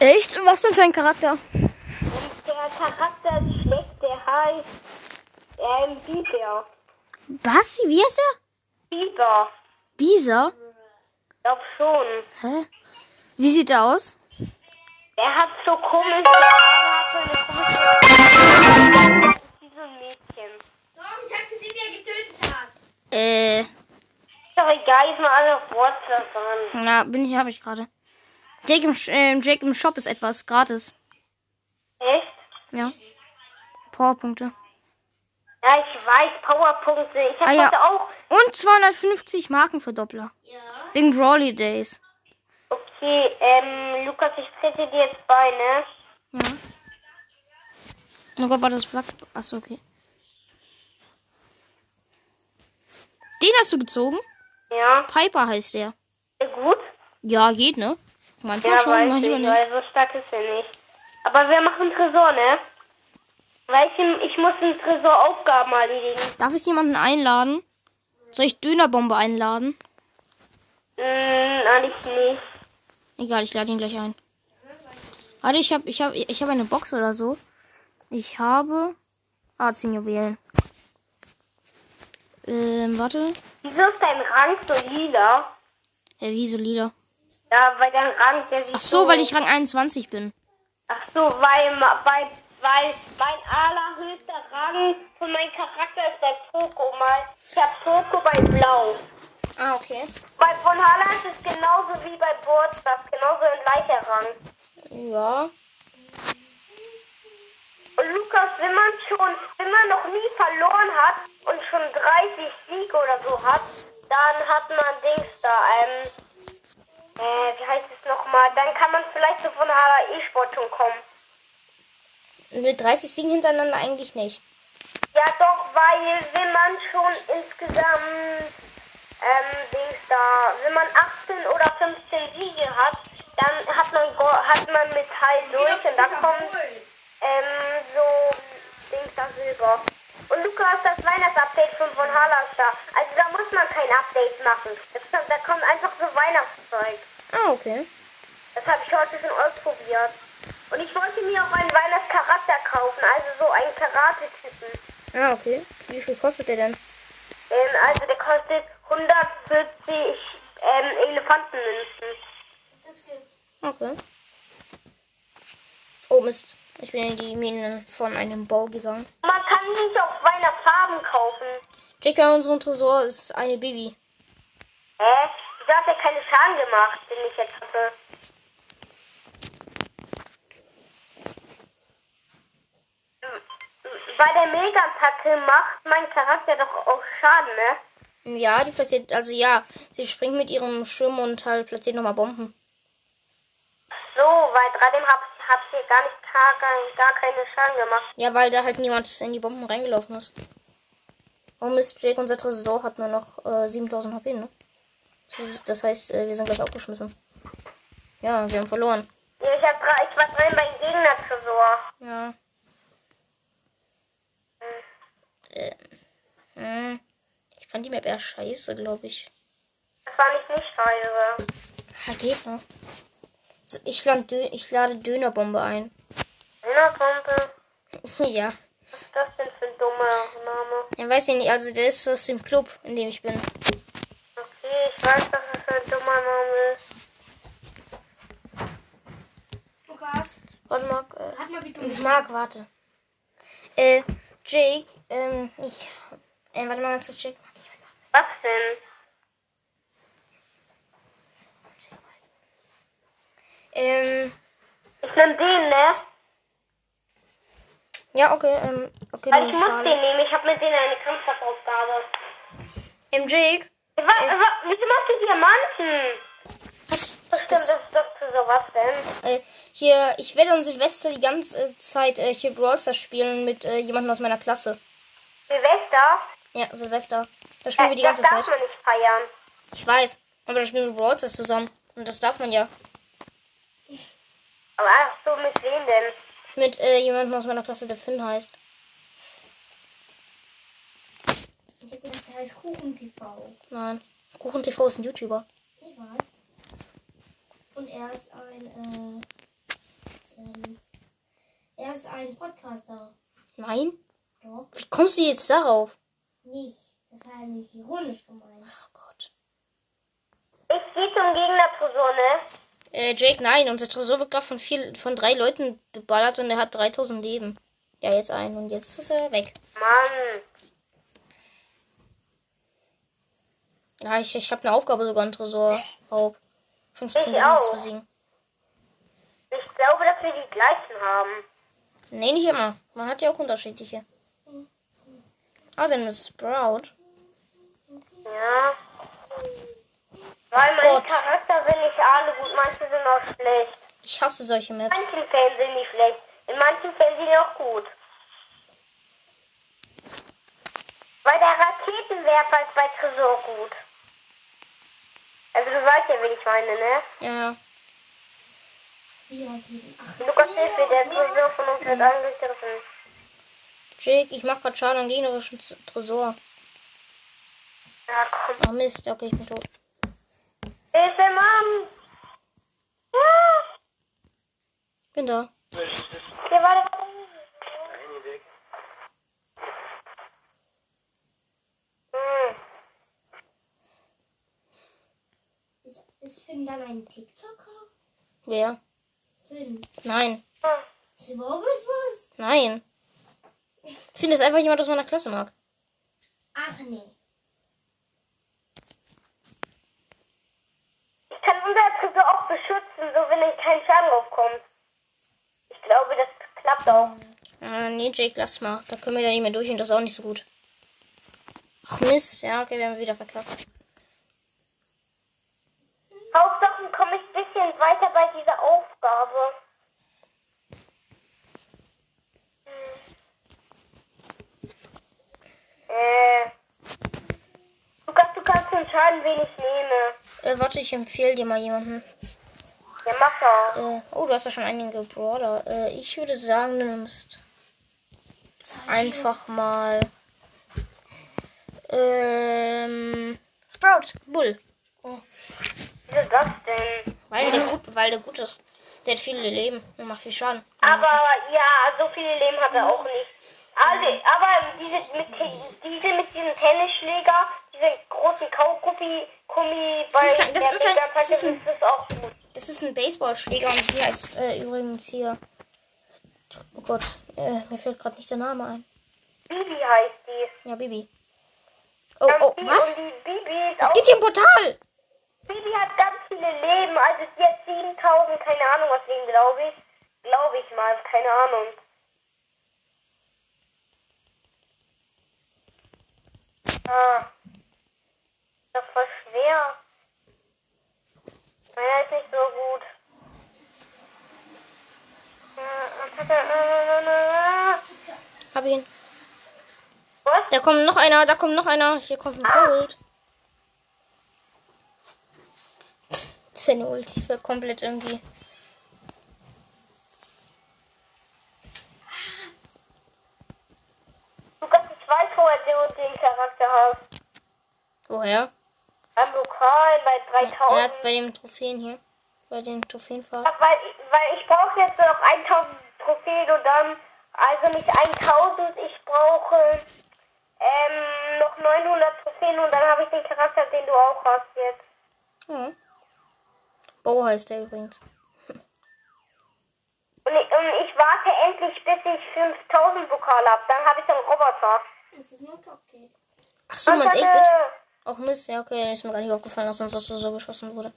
Echt? Was denn für ein Charakter? Und der Charakter ist schlecht, der heißt ähm, Biber. Was? Wie heißt er? Biber. Bisa? Ich glaub schon. Hä? Wie sieht er aus? Der hat so komische Haare, hat so eine komische... Wie so ein Mädchen. Tom, ich hab gesehen, wie er getötet hat. Äh, Ist doch egal, ist mal alle auf WhatsApp dran. na, bin ich, habe ich gerade. Jake im, äh, Jake im Shop ist etwas gratis. Echt? Ja. Powerpunkte. Ja, ich weiß, Powerpunkte. Ich habe Ah, ja. heute auch... Und 250 Markenverdoppler. Ja. Wegen Brawly Days. Okay, ähm, Lukas, ich trete dir jetzt bei, ne? Ja. Oh Gott, war das Black. Achso, okay. Den hast du gezogen? Ja. Piper heißt der. Gut? Ja, geht, ne? Manchmal Ja, schon, manchmal ich, nicht. weil so stark ist er nicht. Aber wir machen Tresor, ne? Weil ich, ich muss im Tresor Aufgaben erledigen. Darf ich jemanden einladen? Soll ich Dönerbombe einladen? Hm, eigentlich nicht. Egal, ich lade ihn gleich ein. Warte, ich habe ich hab, ich hab eine Box oder so. Ich habe. Ah, 10 Juwelen. Ähm, warte. Wieso ist dein Rang so lila? Ja, wie so Lieder. Ja, weil dein Rang, der sieht Ach so, weil ich Rang 21 bin. Ach so, weil, weil, weil mein allerhöchster Rang von meinem Charakter ist bei Poco mal. Ich hab Poco bei Blau. Ah, okay. Bei von Haaland ist genauso wie bei Borstad, genauso ein gleicher Rang. Ja. Und Lukas, wenn man schon, wenn man noch nie verloren hat und schon 30 Siege oder so hat, dann hat man Dings da, ähm, äh, wie heißt es nochmal? Dann kann man vielleicht so von Hala E-Sport schon kommen. Mit 30 Siegen hintereinander eigentlich nicht. Ja doch, weil wenn man schon insgesamt, ähm, Dings da, wenn man 18 oder 15 Siege hat, dann hat man, hat man Metall durch und dann kommt ähm, so Dings da Silber. Und Lukas, das Weihnachtsupdate von von Haaland da. Also da muss man kein Update machen. Das kommt, da kommt einfach so Weihnachtszeug. Ah, okay. Das habe ich heute schon ausprobiert. Und ich wollte mir auch einen Weihnachtscharakter kaufen, also so einen Karate-Typen. Ah, okay. Wie viel kostet der denn? Ähm, also der kostet 140 ähm, Elefantenmünzen. Okay. Oh Mist. Ich bin in die Minen von einem Bau gegangen. Man kann sich auch Weihnachtsfarben kaufen. Jake, in unserem Tresor ist eine Baby. Hä? Wieso hat er keine Schaden gemacht, den ich jetzt hatte? Bei der Mega-Attacke macht mein Charakter doch auch Schaden, ne? Ja, die platziert, also ja, sie springt mit ihrem Schirm und halt platziert nochmal Bomben. So, weil gerade hab, hab ich hier gar nicht gar, gar, keine Schaden gemacht. Ja, weil da halt niemand in die Bomben reingelaufen ist. Oh Mist, Jake, unser Tresor hat nur noch äh, 7000 HP, ne? Das- heißt, äh, wir sind gleich aufgeschmissen. Ja, wir haben verloren. Ja, Ich, hab, ich war drin beim Gegner-Tresor. Ja. Äh, hm. Ich fand die Map eher scheiße, glaube ich. Das war nicht nicht scheiße. Ja, geht noch. So, ich, lade Dö ich lade Dönerbombe ein. Dönerpumpe? ja. Was ist das denn für ein dummer Name? Ja, weiß ich nicht. Also, der ist aus dem Club, in dem ich bin. Okay, ich weiß, dass es ein dummer Name ist. Lukas, Warte, Marc. Äh, rat mal, wie du Marc, warte. Äh, Jake, ähm, ich. Äh, warte mal ganz kurz, Jake. Was denn? Ähm, Ich nehm den, ne? ja, okay, ähm, okay, du ich muss gerade. den nehmen. Ich habe mit denen eine Kampfaufgabe. Ähm, Jake. Was, wa- wieso machst du Diamanten? Was? Was stimmt, Das, das ist für sowas denn? äh, hier, ich werde an Silvester die ganze Zeit äh, hier Brawl Stars spielen mit äh, jemandem aus meiner Klasse. Silvester? Ja, Silvester. Da spielen wir die das ganze darf Zeit. man nicht feiern. Ich weiß. Aber da spielen wir Brawl Stars zusammen. Und das darf man ja. Aber ach so, mit wem denn? Mit äh, jemandem aus meiner Klasse, der Finn heißt. Ich hab gedacht, der heißt Kuchen TV. Nein. Kuchen TV ist ein YouTuber. Ich weiß. Und er ist ein, werden. Er ist ein Podcaster. Nein? Doch, Wie kommst du jetzt darauf? nicht. Das war nicht ironisch gemeint. Ach Gott. Ich gehe zum Gegner-Tresor, ne? Äh, Jake, nein, unser Tresor wird gerade von, vier, von drei Leuten beballert und er hat 3000 Leben. Ja, jetzt ein und jetzt ist er weg. Mann. Ja, ich, ich habe eine Aufgabe sogar einen Tresorraub. 15 Ich Gegner zu besiegen. Ich glaube, dass wir die gleichen haben. Nee, nicht immer. Man hat ja auch unterschiedliche. Ah, dann ist Sprout. Ja. Weil meine Gott. Charakter sind nicht alle gut, manche sind auch schlecht. Ich hasse solche In Maps. manchen Fällen sind die schlecht. In manchen Fällen sind die auch gut. Weil der Raketenwerfer ist bei Tresor gut. Also du weißt ja, wen ich meine, ne? Ja, Lukas Hilfe, der Tresor von uns wird angegriffen. Jake, ich mach grad Schaden am gegnerischen Tresor. Ja, komm. Oh Mist, okay, ich bin tot. Hilfe, Mann! Ja! Bin da. Hier war der... Hm. ist, ist Finn dann ein TikToker? Wer? Finn. Nein. Hm. Ist überhaupt was? Nein. Ich finde es einfach jemand aus meiner Klasse mag. Ach nee. Kann unser Tresor auch beschützen, so wenn kein Schaden draufkommt. Ich glaube, das klappt auch. Äh, nee, Jake, lass mal. Da können wir da nicht mehr durch und das ist auch nicht so gut. Ach Mist, ja, okay, wir haben wieder verkackt. Hauptsache komme ich ein bisschen weiter bei dieser Aufgabe. Hm. Äh. Entscheiden, wen ich nehme. Äh, warte, ich empfehle dir mal jemanden. Ja, mach doch. Äh, oh, du hast ja schon einige Brawler. Äh, ich würde sagen, du nimmst einfach mal. Ähm. Sprout, Bull. Oh, Wieso das denn? weil der gut, weil der gut ist. Der hat viele Leben und macht viel Schaden. Aber ja, so viele Leben hat er auch nicht. Alle, aber diese mit, diese mit diesem Tennisschläger, diese großen Kaugummi, Gummi bei ist kein- das der ist ein- das ist ein- ist das auch gut. Das ist ein Baseballschläger und die heißt äh, übrigens hier. Oh Gott, äh, mir fällt gerade nicht der Name ein. Bibi heißt die. Ja, Bibi. Oh, Und oh, was? Bibi ist Es gibt hier ein Portal! Bibi hat ganz viele Leben, also sie hat 7000, keine Ahnung was wegen, glaube ich. Glaube ich mal, keine Ahnung. Ah. Das ist voll schwer. Meiner ist nicht so gut. Hab ihn. Was? Da kommt noch einer, da kommt noch einer. Hier kommt ein Cold. Seine Ulti für komplett irgendwie. Lukas, ich weiß, woher du den Charakter hast. Woher? Beim Lokal bei Er 3000. hat bei dem Trophäen hier. Bei dem Trophäenfahrt. Weil, weil ich brauche jetzt noch 1000 Trophäen und dann, also nicht 1000, ich brauche ähm, noch 900 Trophäen und dann habe ich den Charakter, den du auch hast jetzt. Ja. Bo heißt der übrigens. Und ich, und ich warte endlich, bis ich 5000 Pokale habe. Dann habe ich einen Roboter. Das ist nur Cupcake. Ach so, 8-Bit? äh, Auch Mist, ja, okay. Ist mir gar nicht aufgefallen, dass uns das so beschossen wurde.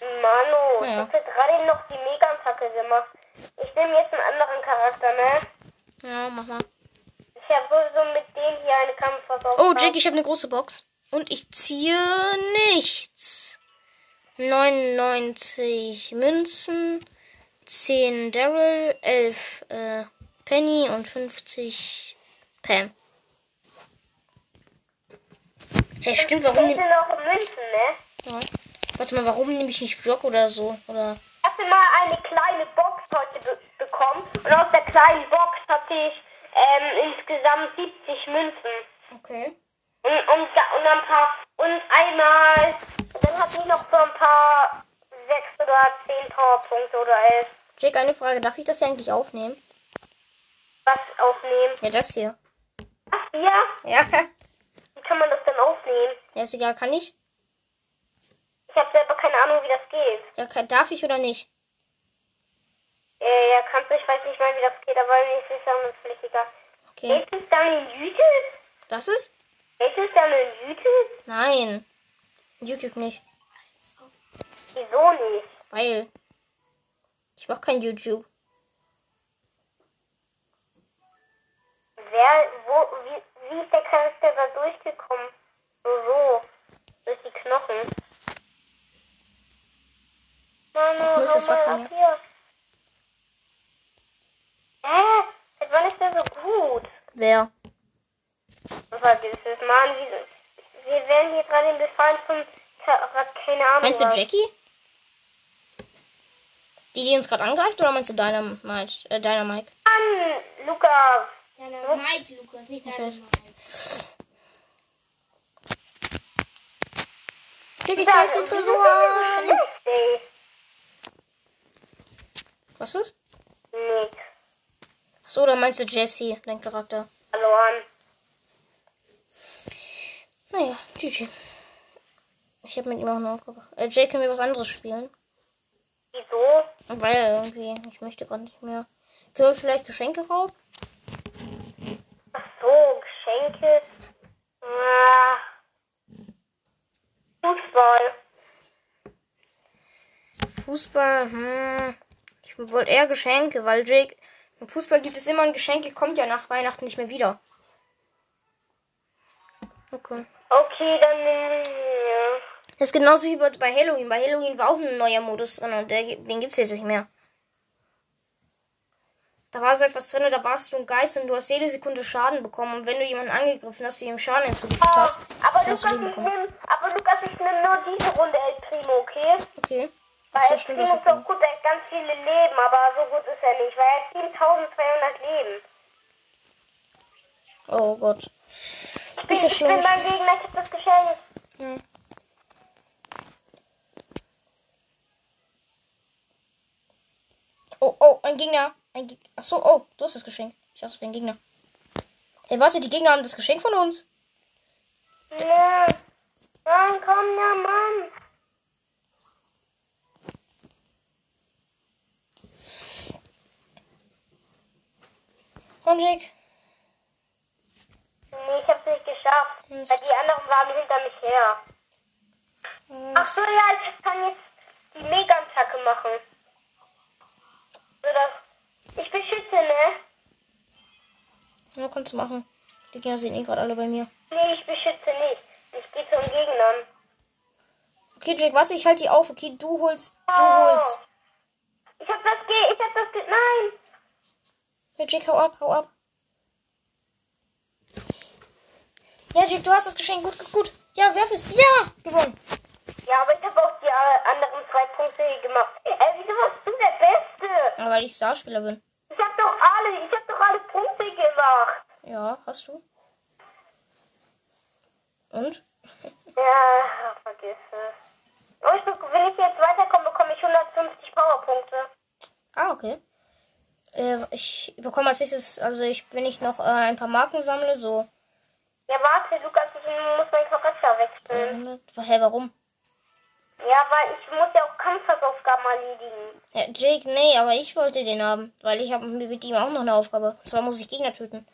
Manu, Ja. ich habe gerade noch die Mega-Attacke gemacht. Ich nehme jetzt einen anderen Charakter, ne? Ja, mach mal. Ich habe sowieso mit dem hier eine Kampfversorgung. Oh, Jake, ich habe eine große Box. Und ich ziehe nichts. 99 Münzen, 10 Daryl, 11 äh, Penny und 50 Pam. Hey, stimmt, warum Ich nehm, noch Münzen, ne? ja. Warte mal, warum nehme ich nicht Block oder so? Oder Ich hatte mal eine kleine Box heute be bekommen und aus der kleinen Box hatte ich ähm, insgesamt 70 Münzen. okay. Und, und, und ein paar und einmal dann hatte ich noch so ein paar 6 oder 10 Powerpunkte oder 11. Jake, eine Frage. Darf ich das hier eigentlich aufnehmen? Was aufnehmen? Ja, das hier. Ach ja, Ja. Wie kann man das denn aufnehmen? Ja, ist egal. Kann ich? Ich habe selber keine Ahnung, wie das geht. Ja, kann, darf ich oder nicht? Äh, ja, kannst du, ich weiß nicht mal, wie das geht, aber mir ist es auch völlig egal. Okay. Geht es dann in YouTube? Das ist? Geht es dann in YouTube? Nein. YouTube nicht. Wieso nicht? Weil. Ich mach kein YouTube. Wer, wo, wie, wie ist der Charakter da durchgekommen? So, so. Durch die Knochen. Manu, Das muss mal wacken, ab hier. Hä? Seit wann ist der so gut? Wer? Vergiss es, Mann. Wir, wir werden hier gerade befallen von keine Ahnung. Meinst du was. Jackie? Die, die uns gerade angreift, oder meinst du Dynamite? Äh, Dynamite? Mann, Lukas. Deiner Mike, Lukas, nicht deiner Jackie, ich greif den Tresor an. Was ist? Nix. Achso, oder meinst du Jessie, dein Charakter? Verloren. Naja, GG. Ich habe mit ihm auch eine Aufgabe. Äh, Jake, können wir was anderes spielen? Wieso? Weil irgendwie, ich möchte gerade nicht mehr. Können wir vielleicht Geschenke rauben? Geschenke. Ah. Fußball. Fußball, hm. Ich wollte eher Geschenke, weil Jake. Im Fußball gibt es immer ein Geschenk, kommt ja nach Weihnachten nicht mehr wieder. Okay. Okay, dann nehmen wir. Das ist genauso wie bei Halloween. Bei Halloween war auch ein neuer Modus drin und der, den gibt's jetzt nicht mehr. Da war so etwas drin, da warst du ein Geist und du hast jede Sekunde Schaden bekommen. Und wenn du jemanden angegriffen hast, die ihm Schaden hinzugefügt Oh, hast, aber hast Lukas, du Leben bekommen. nehm, aber Lukas, ich nehme nur diese Runde El Primo, okay? Okay. Weil Achso, El Primo ist doch gut, er hat ganz viele Leben, aber so gut ist er nicht, weil er hat 7200 Leben. Oh Gott. Ich bin, ich bin mein Gegner, ich hab das Geschenk. Oh, oh, ein Gegner. Ein Ge Achso, oh, du hast das Geschenk. Ich hasse für ein Gegner. Ey, warte, die Gegner haben das Geschenk von uns. Nö. Mann, komm, ja, Mann. Jake. Nee, ich hab's nicht geschafft. Mist. Weil die anderen waren hinter mich her. Ach so, ja, ich kann jetzt die Mega-Attacke machen. So, das. Ich beschütze, ne? Ja, kannst du machen. Die Gegner sind eh gerade alle bei mir. Nee, ich beschütze nicht. Ich gehe zum Gegnern. Okay, Jake, warte, ich halte die auf. Okay, du holst. Du Oh. holst. Ich hab das Ge... Ich hab das Ge... Nein! Ja, Jake, hau ab, hau ab. Ja, Jake, du hast das Geschenk. Gut, gut, gut. Ja, werf es. Ja, gewonnen. Ja, aber ich habe auch die anderen zwei Punkte gemacht. Ey, wieso warst du der Beste? Aber weil ich Starspieler bin. Ich hab doch alle... Ich hab doch alle Punkte gemacht. Ja, hast du. Und? Ja, vergiss es. Oh, ich, wenn ich jetzt weiterkomme, bekomme ich 150 Powerpunkte. Ah, okay. Äh, ich bekomme als nächstes, also ich, wenn ich noch äh, ein paar Marken sammle, so Ja, warte, Lukas, ich muss meinen Charakter wechseln. 300. Hä, warum? Ja, weil ich muss ja auch Kampfhausaufgaben erledigen. Ja, Jake, nee, aber ich wollte den haben, weil ich habe mit ihm auch noch eine Aufgabe. Und zwar muss ich Gegner töten.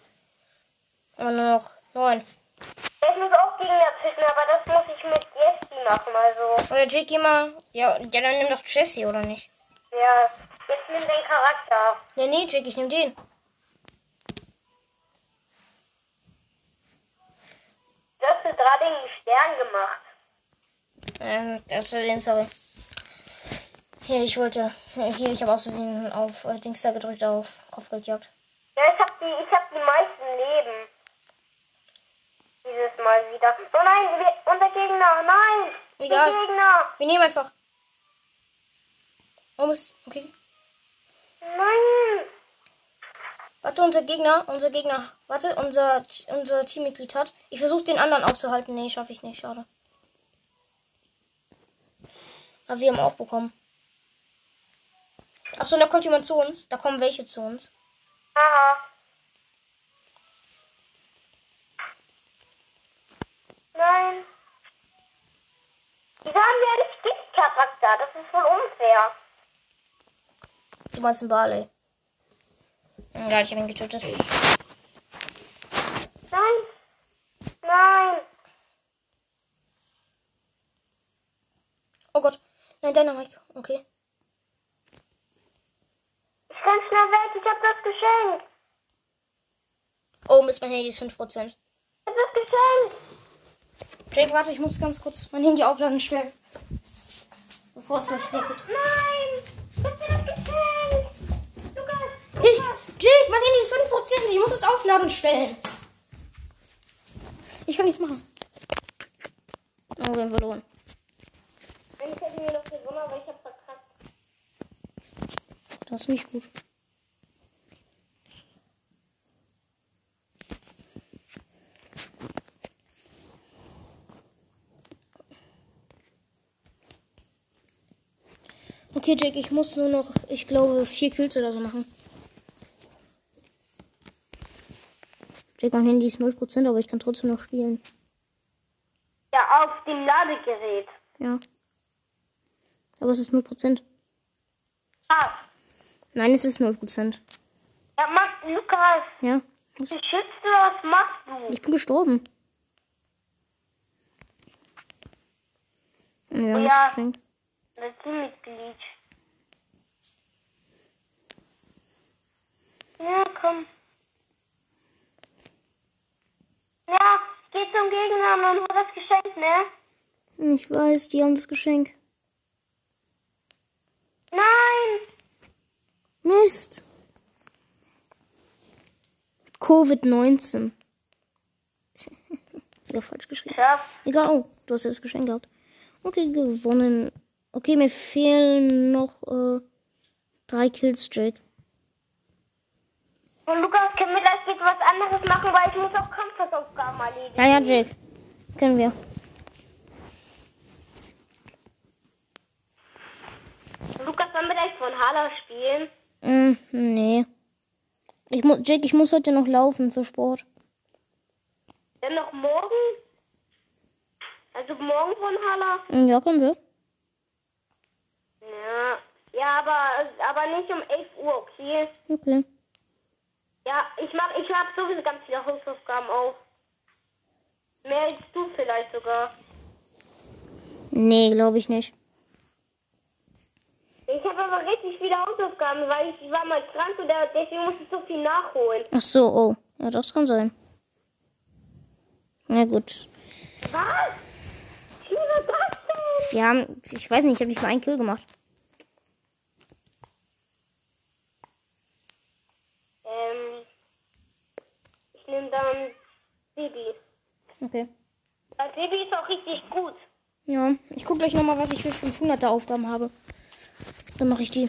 Aber nur noch neun. Ich muss auch Gegner töten, aber das muss ich mit Jessie machen, also. Oder Jake, geh mal. Ja, ja, dann nimm doch Jesse, oder nicht? Ja, jetzt nimm den Charakter. Nee, nee, Jake, ich nehm den. Du hast gerade den Stern gemacht. Ähm, das ist den, sorry. Hier, ich wollte. Hier, ich habe Versehen auf äh, Dings da gedrückt, auf Kopf gejagt. Ja, ich hab die, ich hab die meisten Leben. Dieses Mal wieder. Oh nein, wir, unser Gegner, nein! Egal. Gegner! Wir nehmen einfach. Oh, Mist. Okay. Nein! Warte, unser Gegner, unser Gegner. Warte, unser, unser Teammitglied hat. Ich versuche den anderen aufzuhalten. Nee, schaffe ich nicht. Schade. Aber wir haben auch bekommen. Achso, da kommt jemand zu uns. Da kommen welche zu uns. Aha. Nein. Die haben ja nicht Giftcharakter. Das ist voll unfair. Du meinst den Barley. Egal, ich habe ihn getötet. Nein. Nein. Oh Gott. Dynamite. Okay. Ich renn schnell weg. Ich hab das Geschenk. Oh, Mist, mein Handy ist 5%. Ich hab das Geschenk. Jake, warte, ich muss ganz kurz mein Handy aufladen stellen. Bevor es nicht weggeht. Nein. Ich hab das Geschenk. Lukas. Ich, Jake, mein Handy ist 5%. Ich muss es aufladen stellen. Ich kann nichts machen. Oh, wir haben verloren. Hätten wir noch gewonnen, aber ich hab verkackt. Das ist nicht gut. Okay, Jake, ich muss nur noch, ich glaube, vier Kills oder so machen. Jake, mein Handy ist 0%, aber ich kann trotzdem noch spielen. Ja, auf dem Ladegerät. Ja. Aber es ist 0%. Ah. Nein, es ist 0%. Ja, mach, Lukas. Ja. Was? Beschützt du, was machst du? Ich bin gestorben. Ja, Oh das ja. Geschenk. Das Teammitglied. Ja, komm. Ja, geh zum Gegner und hol das Geschenk, ne? Ich weiß, die haben das Geschenk. Nein! Mist. Covid-19. Sogar falsch geschrieben. Ja, Egal, oh, du hast ja das Geschenk gehabt. Okay, gewonnen. Okay, mir fehlen noch äh, drei Kills, Jake. und Lukas, können wir gleich bitte was anderes machen, weil ich muss auch Kampfhausaufgaben erledigen. Ja, ja, Jake. Können wir. Lukas, wollen wir gleich von Hala spielen? Mm, nee. Ich mu Jake, ich muss heute noch laufen für Sport. Dann noch morgen? Also morgen von Hala? Mm, Ja, können wir. Ja. Ja, aber, aber nicht um 11 Uhr, okay? Okay. Ja, ich mach, ich hab sowieso ganz viele Hausaufgaben auf. Mehr als du vielleicht sogar. Nee, glaube ich nicht. Aber richtig viele Hausaufgaben, weil ich war mal krank und deswegen musste ich so viel nachholen. Ach so, oh. Ja, das kann sein. Na gut. Was? Wie war das denn? Wir haben, ich weiß nicht, ich habe nicht mal einen Kill gemacht. Ähm, ich nehme dann Baby. Okay. Weil Baby ist auch richtig gut. Ja, ich gucke gleich nochmal, was ich für 500er Aufgaben habe. Dann mache ich die.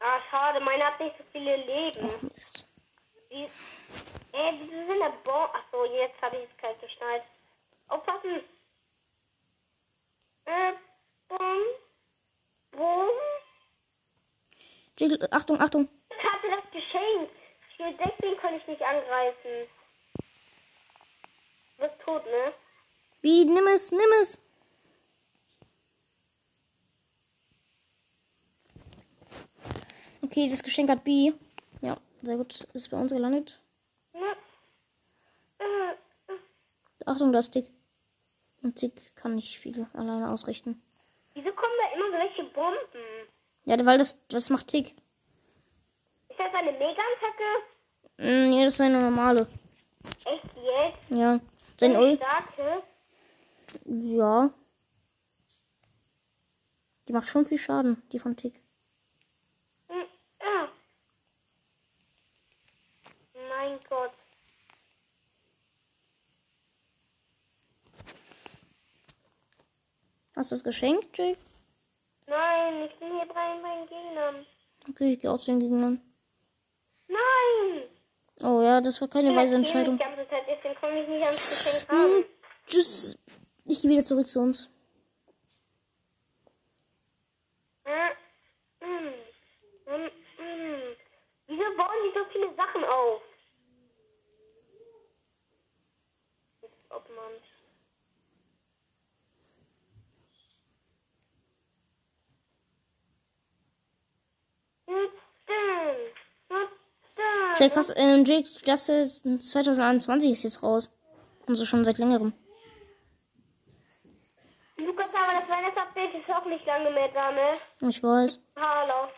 Ah, schade, meine hat nicht so viele Leben. Ach Mist. Die, äh, die sind in der Bon. Achso, jetzt habe ich es kalt geschnallt. Aufpassen. Äh, Bom. Bom. Jiggle, Achtung, Achtung. Ich hatte das Geschenk. Für deswegen konnte ich nicht angreifen. Du bist tot, ne? Wie, nimm es, nimm es. Okay, das Geschenk hat B. Ja, sehr gut. Ist bei uns gelandet. Achtung, das ist Tick. Und Tick kann nicht viel alleine ausrichten. Wieso kommen da immer solche Bomben? Ja, weil das, das macht Tick. Ist das eine Mega-Attacke? Mm, nee, das ist eine normale. Echt jetzt? Ja. Sein Ul. Ja. Die macht schon viel Schaden, die von Tick. mein Gott. Hast du es geschenkt, Jake? Nein, ich bin hier bei meinen Gegnern. Okay, ich gehe auch zu den Gegnern. Nein! Oh ja, das war keine ich weise Entscheidung. Ich ganze Zeit, halt, deswegen komme ich nicht ans Geschenk ran. Hm, tschüss. Ich gehe wieder zurück zu uns. Äh, mm, mm, mm. Wieso bauen die so viele Sachen auf? Jake, hast, ähm, Jake Justice 2021 ist jetzt raus. Also schon seit längerem. Lukas, aber das Weihnachtsupdate ist auch nicht lange mehr da, ne? Ich weiß. Hallo.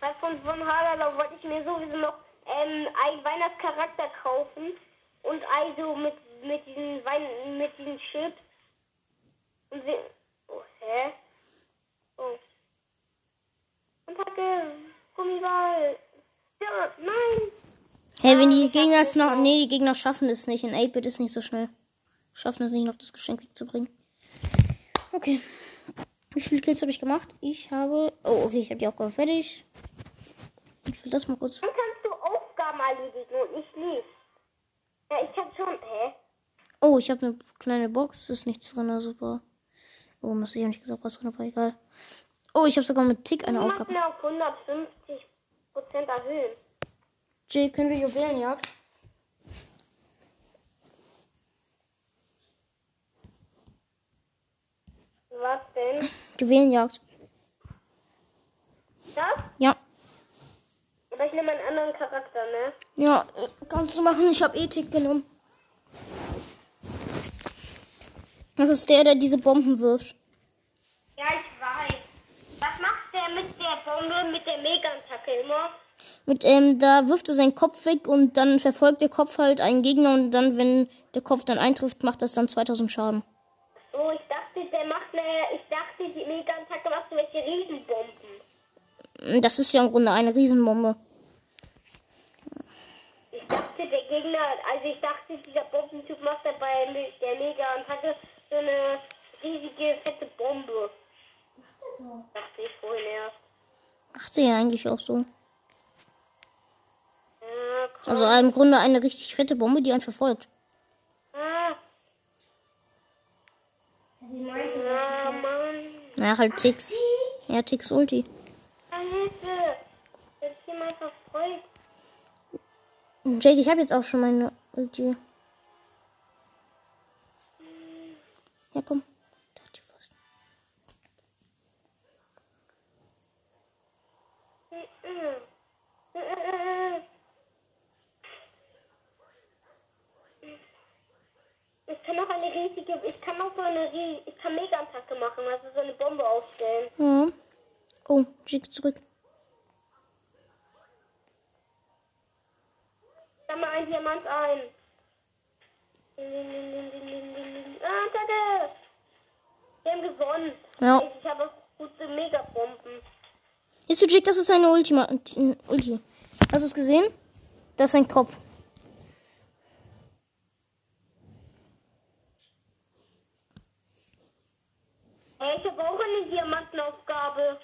Was von, von Halalo wollte ich mir sowieso noch ähm, einen Weihnachtscharakter kaufen und also mit mit diesen Wein mit diesen Chips und oh, hä? Und Hacke, Gummiball. Ja, nein. Hey, wenn die Gegner es noch. Nee, die Gegner schaffen es nicht. In 8-Bit ist nicht so schnell. Schaffen es nicht, noch das Geschenk wegzubringen. Okay. Wie viele Kills habe ich gemacht? Ich habe. Oh, okay, ich habe die Aufgabe fertig. Ich will das mal kurz. Dann kannst du Aufgaben erledigen und ich nicht. Ja, ich hab schon, hä? Oh, ich habe eine kleine Box. Ist nichts drin, super. Oh, muss ich auch nicht gesagt, was drin war, egal. Oh, ich habe sogar mit Tick eine Aufgabe. mir auf 150 Prozent erhöhen. Jay, können wir Juwelenjagd? Was denn? Juwelenjagd. Das? Ja. Aber ich nehme einen anderen Charakter, ne? Ja, äh, kannst du machen. Ich habe Ethik genommen. Das ist der, der diese Bomben wirft. Ja, ich der mit der Bombe, mit der Mega-Attacke immer? Mit, ähm, da wirft er seinen Kopf weg und dann verfolgt der Kopf halt einen Gegner und dann, wenn der Kopf dann eintrifft, macht das dann 2000 Schaden. So, ich dachte, der macht eine, ich dachte, die Mega-Attacke macht so welche Riesenbomben. Das ist ja im Grunde eine Riesenbombe. Ich dachte, der Gegner, also ich dachte, dieser Bombentyp macht dann bei Me- der Mega-Attacke so eine riesige, fette Bombe. Dachte ich vorhin erst. Macht sie ja eigentlich auch so. Ja. Also im Grunde eine richtig fette Bombe, die einen verfolgt. Mann. Naja, halt Tix. Ja, Tix Ulti. Jake, ich habe jetzt auch schon meine Ulti. Ja, komm. Da hat die Faust. Ich kann auch eine riesige, ich kann auch so eine, rie- ich kann Mega-Attacke machen, also so eine Bombe aufstellen. Ja. Jake zurück. Sammle ein Diamant ein. Ah, Attacke! Wir haben gewonnen. Ja. Ich habe auch gute Megabomben. Ist du Jake, das ist eine Ultima Ulti. Hast du es gesehen? Das ist ein Kopf. Ich habe auch eine Diamantenaufgabe.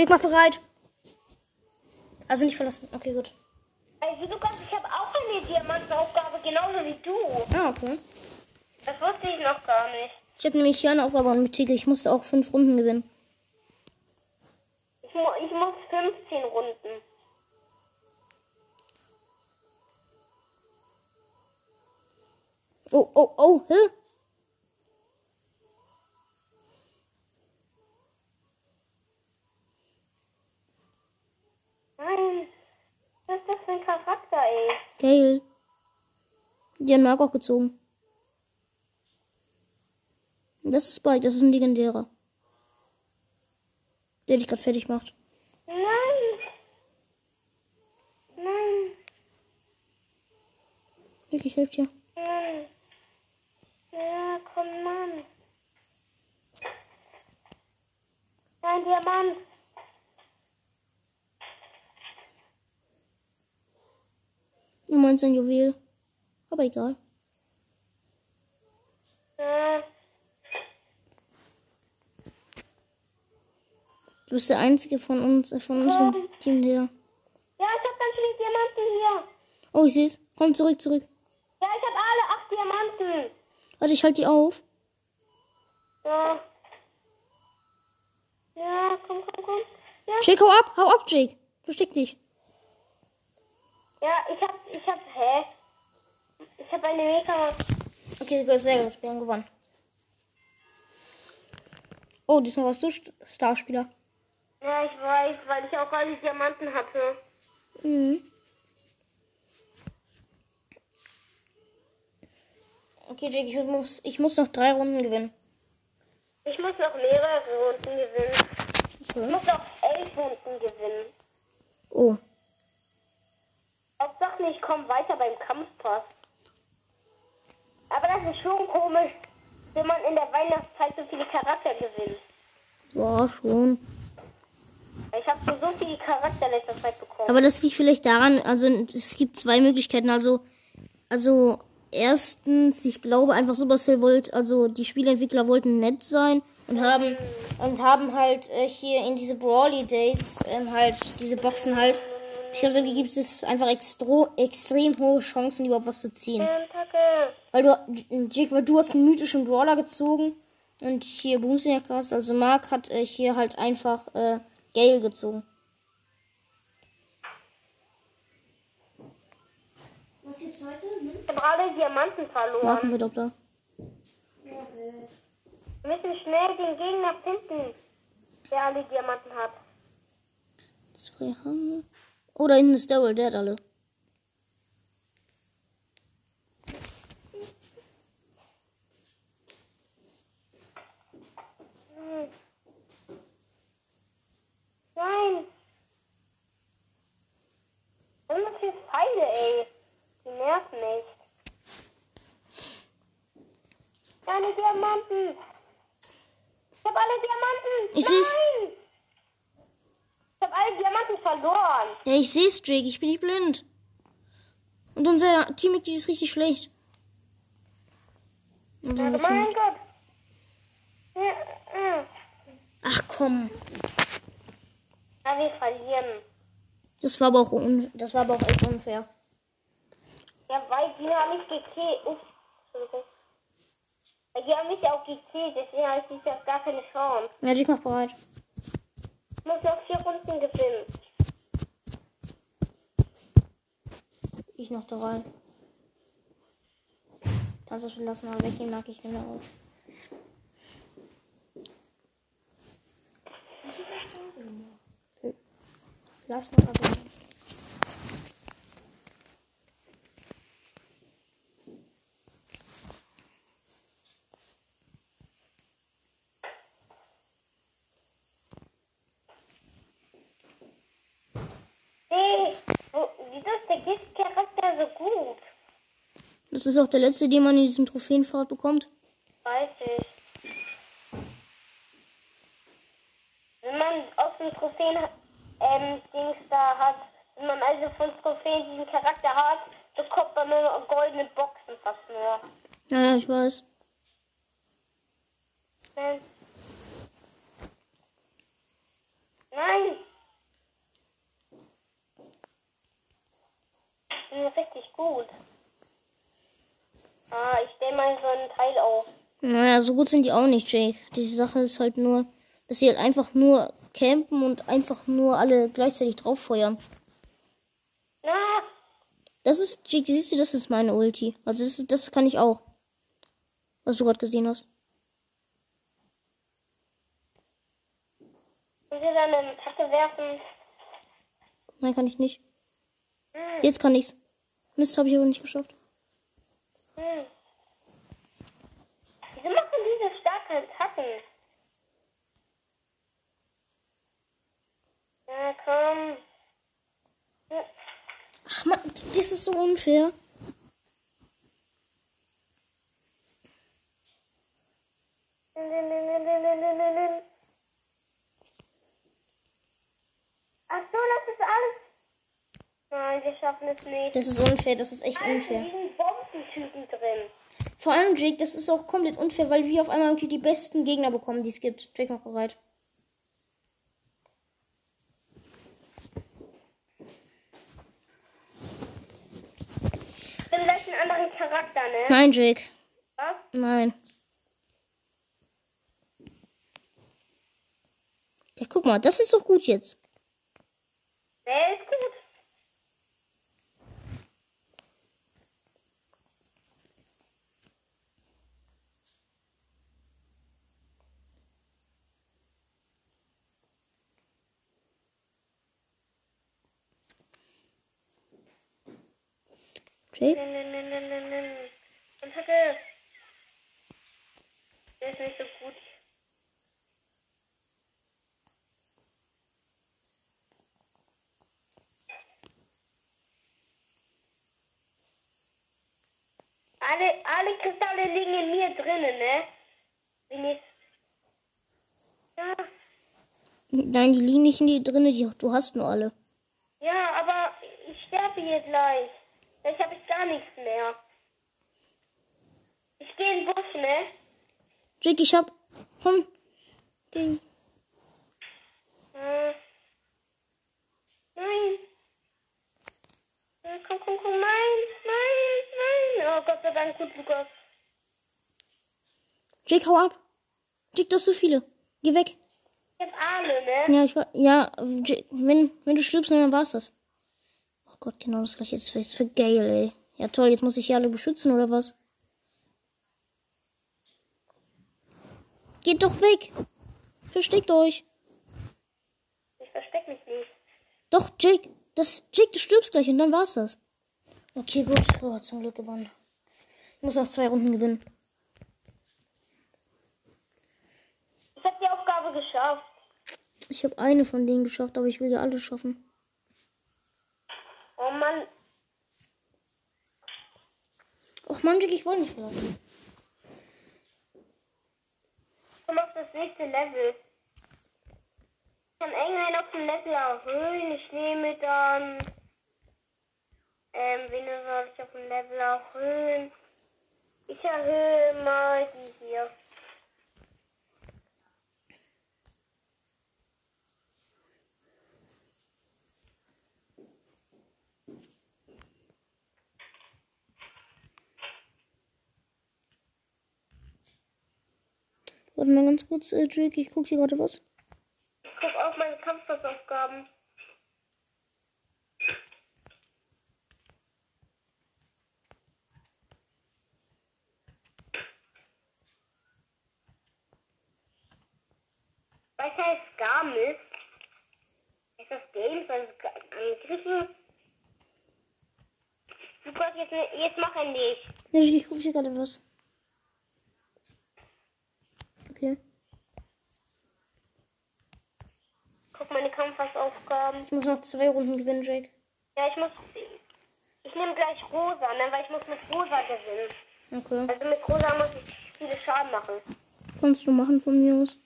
Jake, mach bereit. Also nicht verlassen. Okay, gut. Also Lukas, ich habe auch eine Diamantenaufgabe, genauso wie du. Ah, okay. Das wusste ich noch gar nicht. Ich habe nämlich hier eine Aufgabe mit Jake. Ich musste auch fünf Runden gewinnen. Ich, mu ich muss 15 Runden. Oh, oh, oh, hä? Nein. Was ist das für ein Charakter, ey? Geil. Die haben Mark auch gezogen. Das ist Spike, das ist ein legendärer. Der dich gerade fertig macht. Nein. Nein. Jake, ich helfe dir. Nein. Ja, komm, Mann. Ein Diamant. Du meinst ein Juwel. Aber egal. Du bist der einzige von uns, äh, von unserem Team, der. Ja, ich hab ganz viele Diamanten hier. Oh, ich seh's. Komm zurück, zurück. Ja, ich hab alle acht Diamanten. Warte, ich halte die auf. Ja. Ja, komm, komm, komm. Ja, Jake, hau ab, hau ab, Jake. Versteck dich. Ja ich hab, ich hab, hä? Ich hab eine Mega. Okay, gut, sehr gut. Wir haben gewonnen. Oh, diesmal warst du St- Starspieler. Ja, ich weiß, weil ich auch alle Diamanten hatte. Mhm. Okay, Jake, ich muss, ich muss noch drei Runden gewinnen. Ich muss noch mehrere Runden gewinnen. Ich Okay. muss noch elf Runden gewinnen. Oh. Hauptsache ich komme weiter beim Kampfpass. Aber das ist schon komisch, wenn man in der Weihnachtszeit so viele Charakter gewinnt. Ja, schon. Ich habe so, so viele Charakter letzter Zeit bekommen. Aber das liegt vielleicht daran, also es gibt zwei Möglichkeiten. Also, also erstens, ich glaube einfach Supercell wollte, also die Spieleentwickler wollten nett sein und haben und haben halt äh, hier in diese Brawly Days ähm, halt diese Boxen halt. Ich glaube, da gibt es einfach extro, extrem hohe Chancen, überhaupt was zu ziehen. Weil du, Jake, weil du hast einen mythischen Brawler gezogen und hier Boomsnack hast, also Mark hat äh, hier halt einfach äh, Gale gezogen. Was gibt's heute? Ich habe alle Diamanten verloren. Marken wird Doppler. Ja, blöd. Wir müssen schnell den Gegner finden, der alle Diamanten hat. Zwei haben wir. Oh, da hinten ist Daryl, der hat alle. Nein. Und so viele Pfeile, ey. Die nerven nicht. Keine Diamanten. Ich hab alle Diamanten. Ich. Nein. Ich hab alle Diamanten verloren. Ja, ich seh's, Jake, ich bin nicht blind. Und unser Teammitglied ist richtig schlecht. Unser Oh mein Gott. Ja, ja. Ach komm. Ja, wir verlieren. Das war aber auch, un das war aber auch echt unfair. Ja, weil die haben mich gekillt. Ups, Entschuldigung. Weil die haben mich auch gekillt, deswegen habe ich jetzt gar keine Chance. Ja, Jake, mach bereit. Ich muss noch vier Runden gewinnen. Ich noch drei. Kannst das verlassen, aber weggehen mag ich nicht mehr auf. Lass noch aber. Hey, wo, wieso ist der Giftcharakter so gut? Das ist auch der letzte, den man in diesem Trophäenfahrt bekommt. Weiß ich. Wenn man aus dem Trophäen ähm, Dings da hat, wenn man also von Trophäen diesen Charakter hat, bekommt man nur goldene Boxen fast nur. Ja, ja, ich weiß. Nein. Nein. Ich bin richtig gut. Ah, ich stelle mal so einen Teil auf. Naja, so gut sind die auch nicht, Jake. Die Sache ist halt nur, dass sie halt einfach nur campen und einfach nur alle gleichzeitig drauffeuern. Na, Das ist, Jake, siehst du, das ist meine Ulti. Also das, ist, das kann ich auch. Was du gerade gesehen hast. dann eine werfen. Nein, kann ich nicht. Hm, Jetzt kann ich's. Mist, habe ich aber nicht geschafft. hm. Wieso machen starken Attacken? Na komm. Ach man, das ist so unfair. Ach so, das ist alles. Nein, wir schaffen es nicht. Das ist unfair, das ist echt Da unfair. liegen Bombentypen drin. Vor allem, Jake, das ist auch komplett unfair, weil wir auf einmal irgendwie die besten Gegner bekommen, die es gibt. Jake, mach bereit. Bin gleich ein anderer Charakter, ne? Nein, Jake. Was? Nein. Ja, guck mal, das ist doch gut jetzt. Der ist gut. Jake? Nein, nein, nein, nein, nein, nein. Und hatte. Der ist nicht so gut. Alle, alle Kristalle liegen in mir drinnen, ne? Bin ich. Ja, Nein, die liegen nicht in dir drin, die, du hast nur alle. ja, aber ich sterbe hier gleich. Vielleicht habe ich gar nichts mehr. Ich gehe in den Busch, ne? Jake, ich hab. Komm. Geh. Äh. Nein. Ja, komm, komm, komm, nein, nein, nein. Oh Gott sei Dank, gut, Lukas. Jake, hau ab. Jake, du hast so viele. Geh weg. Ich hab alle, ne? Ja, ich war. Ja, wenn, wenn du stirbst, dann war's das. Gott, genau das gleiche. Jetzt ist für geil, ey. Ja, toll, jetzt muss ich hier alle beschützen, oder was? Geht doch weg. Versteckt euch. Ich versteck mich nicht. Doch, Jake. Das, Jake, du stirbst gleich und dann war's das. Okay, gut. Oh, zum Glück gewonnen. Ich muss noch zwei Runden gewinnen. Ich hab die Aufgabe geschafft. Ich habe eine von denen geschafft, aber ich will ja alle schaffen. Oh Mann. Jake, ich wollte nicht verlassen. Komm auf das nächste Level. Ich kann irgendwann auf dem Level erhöhen. Ich nehme dann. Ähm, wen soll ich auf dem Level erhöhen? Ich erhöhe mal die hier. Warte mal ganz kurz, äh, Jake, ich gucke hier gerade was. Ich guck auf meine Kampfhausaufgaben. Was heißt Garmis? Ist das Games, also Angriffen? Lukas, jetzt, jetzt mach endlich. Ja, Jake, ich gucke hier gerade was. Okay. Guck meine Kampfhausaufgaben. Ich muss noch zwei Runden gewinnen, Jake. Ja, ich muss. Ich nehme gleich Rosa, ne, weil ich muss mit Rosa gewinnen. Okay. Also mit Rosa muss ich viele Schaden machen. Kannst du machen von mir aus.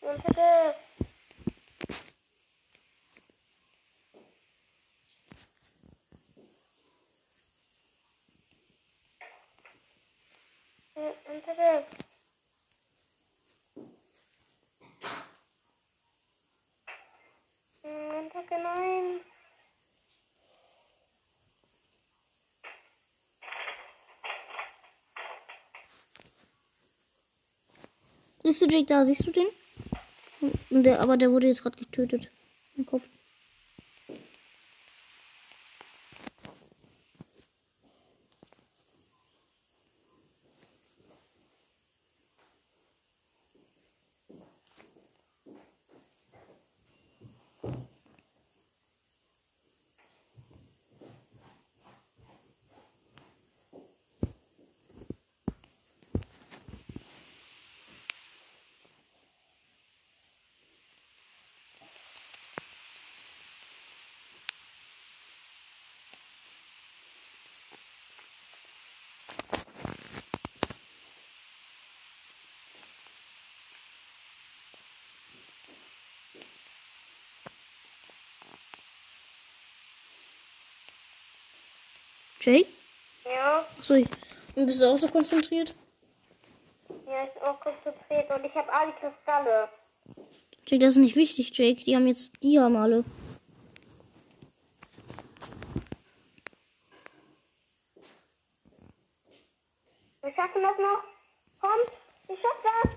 Und bitte. Und bitte nein. Siehst du Jake da? Siehst du den? Der, aber der wurde jetzt gerade getötet. Mein Kopf. Jake? Ja, Achso, ich. Bist du auch so konzentriert? ja, ist auch konzentriert und ich habe alle Kristalle. Jake, das ist nicht wichtig, Jake. Die haben jetzt. Die haben alle. Wir schaffen das noch. Kommt, ich schaff das.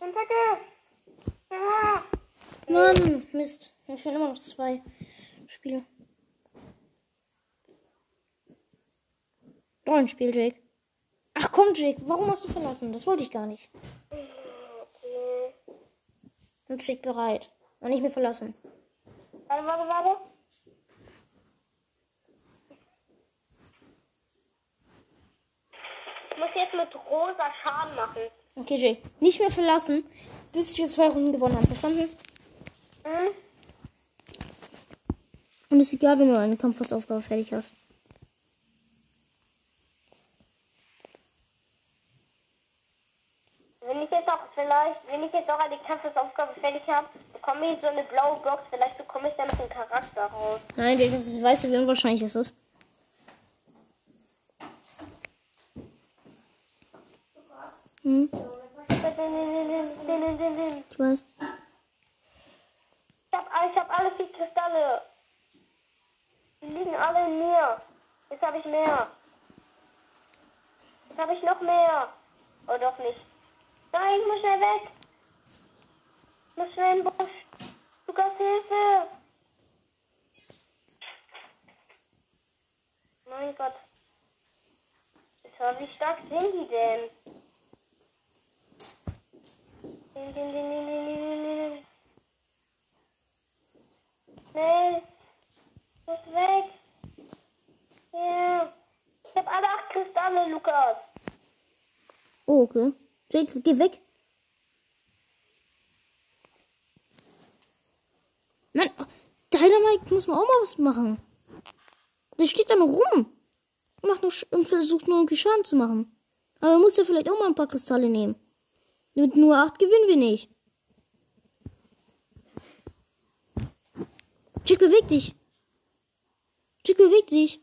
Und bitte. Ja. Mann, Mist. Mir fehlen immer noch zwei Spiele. Noch ein Spiel, Jake. Ach komm, Jake, warum hast du verlassen? Das wollte ich gar nicht. Okay. Und Jake bereit. Und nicht mehr verlassen. Warte, warte, warte. Ich muss jetzt mit rosa Schaden machen. Okay, Jake. Nicht mehr verlassen, bis wir zwei Runden gewonnen haben. Verstanden? Hm? Und es ist egal, wenn du eine Kampfaufgabe fertig hast. Auch vielleicht, wenn ich jetzt auch eine Kampfaufgabe fertig habe, bekomme ich so eine blaue Box. Vielleicht bekomme ich dann noch einen Charakter raus. Nein, das ist, weißt du, wie unwahrscheinlich das ist? Hm, ich weiß. Ich hab, ich hab alle vier Kristalle. Die liegen alle in mir. Jetzt habe ich mehr. Jetzt habe ich noch mehr. Oh, doch nicht. Nein, muss schnell weg. Muss in den Busch. Lukas, Hilfe. Mein Gott. Schau, wie stark sind die denn? Schnell. Muss weg. Ja. Ich hab alle acht Kristalle, Lukas. Oh, okay. Jake, geh weg. Mann, Dynamite muss man auch mal was machen. Der steht da nur rum. Macht nur, und versucht nur irgendwie Schaden zu machen. Aber er muss ja vielleicht auch mal ein paar Kristalle nehmen. Mit nur acht gewinnen wir nicht. Jake, beweg dich. Jake, beweg dich.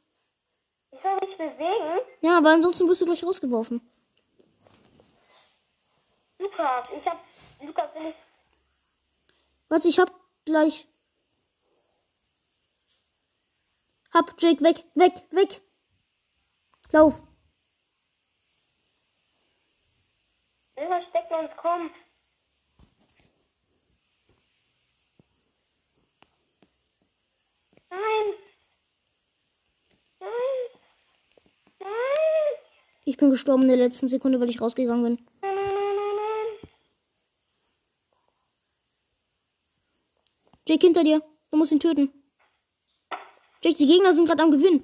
Ich soll mich bewegen. Ja, aber ansonsten wirst du gleich rausgeworfen. Lukas, ich hab. Lukas, will ich. Was, ich hab gleich. Hab, Jake, weg, weg, weg. Lauf. Wir verstecken uns, komm. Nein. Nein. Nein. Ich bin gestorben in der letzten Sekunde, weil ich rausgegangen bin. Nein. Jake, hinter dir. Du musst ihn töten. Jake, die Gegner sind gerade am Gewinn.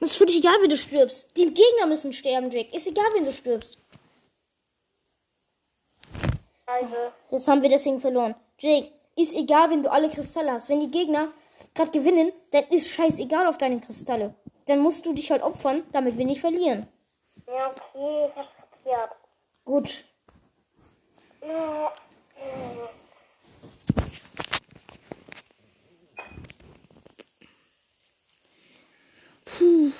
Das ist für dich egal, wie du stirbst. Die Gegner müssen sterben, Jake. Ist egal, wenn du stirbst. Also, Jetzt haben wir deswegen verloren. Jake, ist egal, wenn du alle Kristalle hast. Wenn die Gegner gerade gewinnen, dann ist scheißegal auf deine Kristalle. Dann musst du dich halt opfern, damit wir nicht verlieren. ja, okay, ich hab's. Gut. Ja. Puh.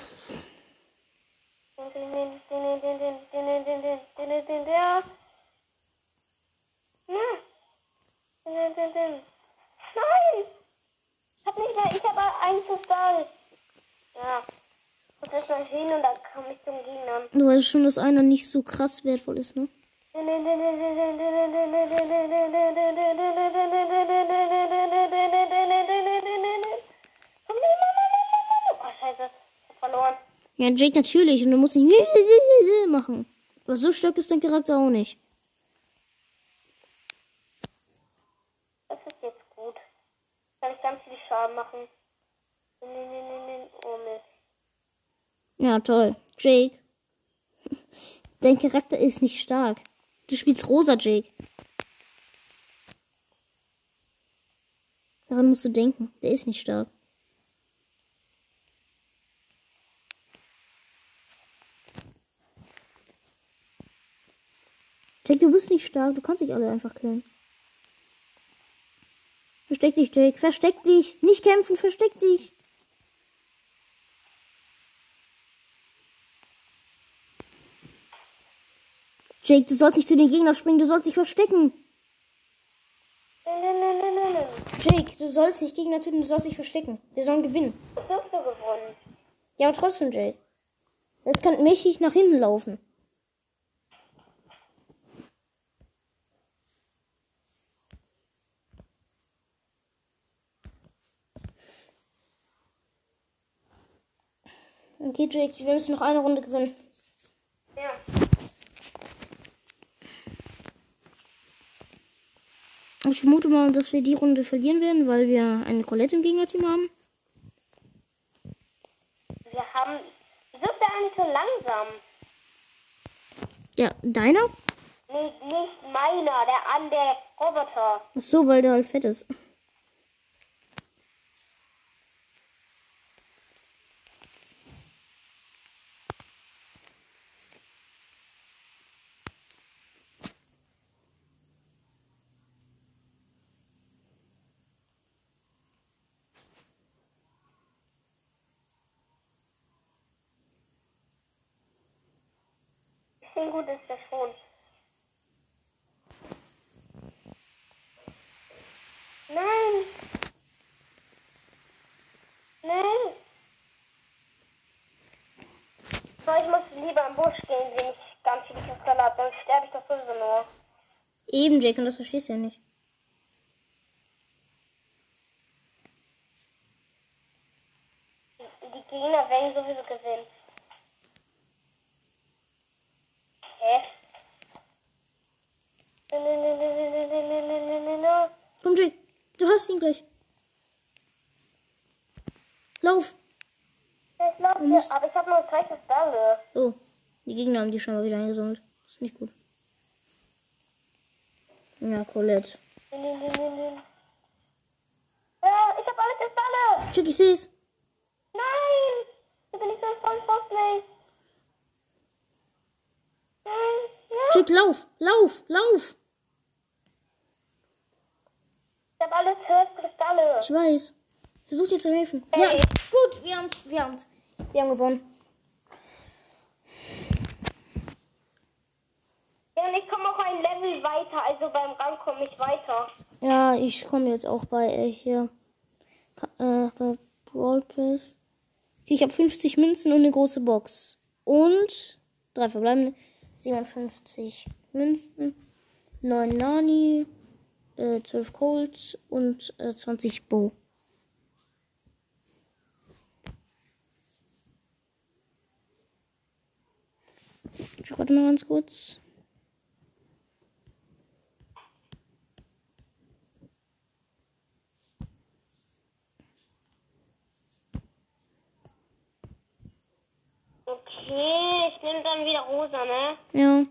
Nein! Ich hab nicht mehr, ich habe einen Kristall. Ja. Und das mal hin und dann komme ich zum Gegner. Du weißt schon, dass einer nicht so krass wertvoll ist, ne? Oh, scheiße. Ich hab verloren. Ja, Jake natürlich. Und du musst nicht machen. Aber so stark ist dein Charakter auch nicht. Das ist jetzt gut. Kann ich ganz viel Schaden machen. Oh Mist. Ja, toll. Jake. Dein Charakter ist nicht stark. Du spielst rosa, Jake. Daran musst du denken. Der ist nicht stark. Nicht stark. Du kannst dich alle einfach killen. Versteck dich, Jake. Versteck dich. Nicht kämpfen. Versteck dich. Jake, du sollst nicht zu den Gegnern springen. Du sollst dich verstecken. Jake, du sollst nicht Gegner töten. Du sollst dich verstecken. Wir sollen gewinnen. Ich hab so gewonnen. Ja, aber trotzdem, Jake. Das kann mächtig nach hinten laufen. Okay, Jake, wir müssen noch eine Runde gewinnen. Ja. vermute mal, dass wir die Runde verlieren werden, weil wir eine Colette im Gegnerteam haben. Wir haben. Wieso ist der eigentlich so langsam? Ja, deiner? Nee, nicht meiner, der an der Roboter. Ach so, weil der halt fett ist. Bisschen gut ist das schon. Nein! Nein! So, ich muss lieber im Busch gehen, wenn ich ganz viele Kristalle habe, dann sterbe ich doch sowieso nur. Eben, Jake, und das verstehst du ja nicht. Gleich. Lauf. Ich musst- ja, aber ich habe nur zwei Kristalle. Oh, die Gegner haben die schon mal wieder eingesammelt. Das ist nicht gut. Ja, Colette. Ne, ne, ne, ne, ne. Ja, ich habe alle Kristalle. Jake, ich seh's. Nein! Da bin ich so voll. Nein, ja. Jake, lauf, lauf, lauf. Ich habe alle zwölf Kristalle. Ich weiß. Versuch dir zu helfen. Ey. Ja, gut, wir haben's, wir haben's. Wir haben gewonnen. Ja, und ich komme auch ein Level weiter, also beim Rang komme ich weiter. Ja, ich komme jetzt auch bei äh, hier. Äh, bei Brawl Pass. Okay, ich habe 50 Münzen und eine große Box. Und drei verbleibende. 57 Münzen. 9 Nani. Äh, 12 Colts und äh, 20 Bo. Ich warte mal ganz kurz. Okay, ich nehme dann wieder rosa, ne? Ja.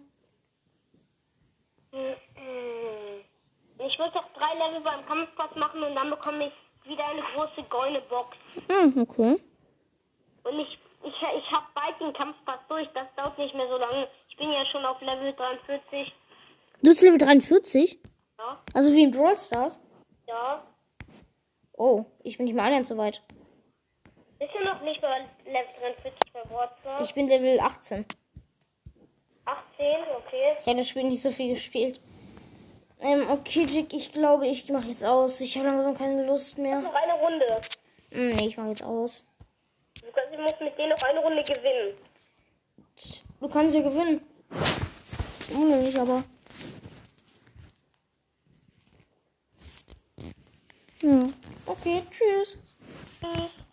Mhm. Ich würde Level beim Kampfpass machen und dann bekomme ich wieder eine große goldene Box. Ah, okay. Und ich, ich, ich habe bald den Kampfpass durch, das dauert nicht mehr so lange. Ich bin ja schon auf Level 43. Du bist Level 43? Ja, Also wie im Brawl Stars? ja. Oh, ich bin nicht mal annähernd so weit. Ist ja noch nicht bei Level 43 bei WhatsApp. Ich bin Level 18. 18, okay. Ich habe das Spiel nicht so viel gespielt. Ähm, okay, Jick, ich glaube, ich mache jetzt aus. Ich habe langsam keine Lust mehr. Noch eine Runde. Hm, nee, ich mache jetzt aus. Du kannst, ich muss mit denen noch eine Runde gewinnen. Du kannst ja gewinnen. Ohne mich, aber. Ja. Okay, tschüss. Tschüss.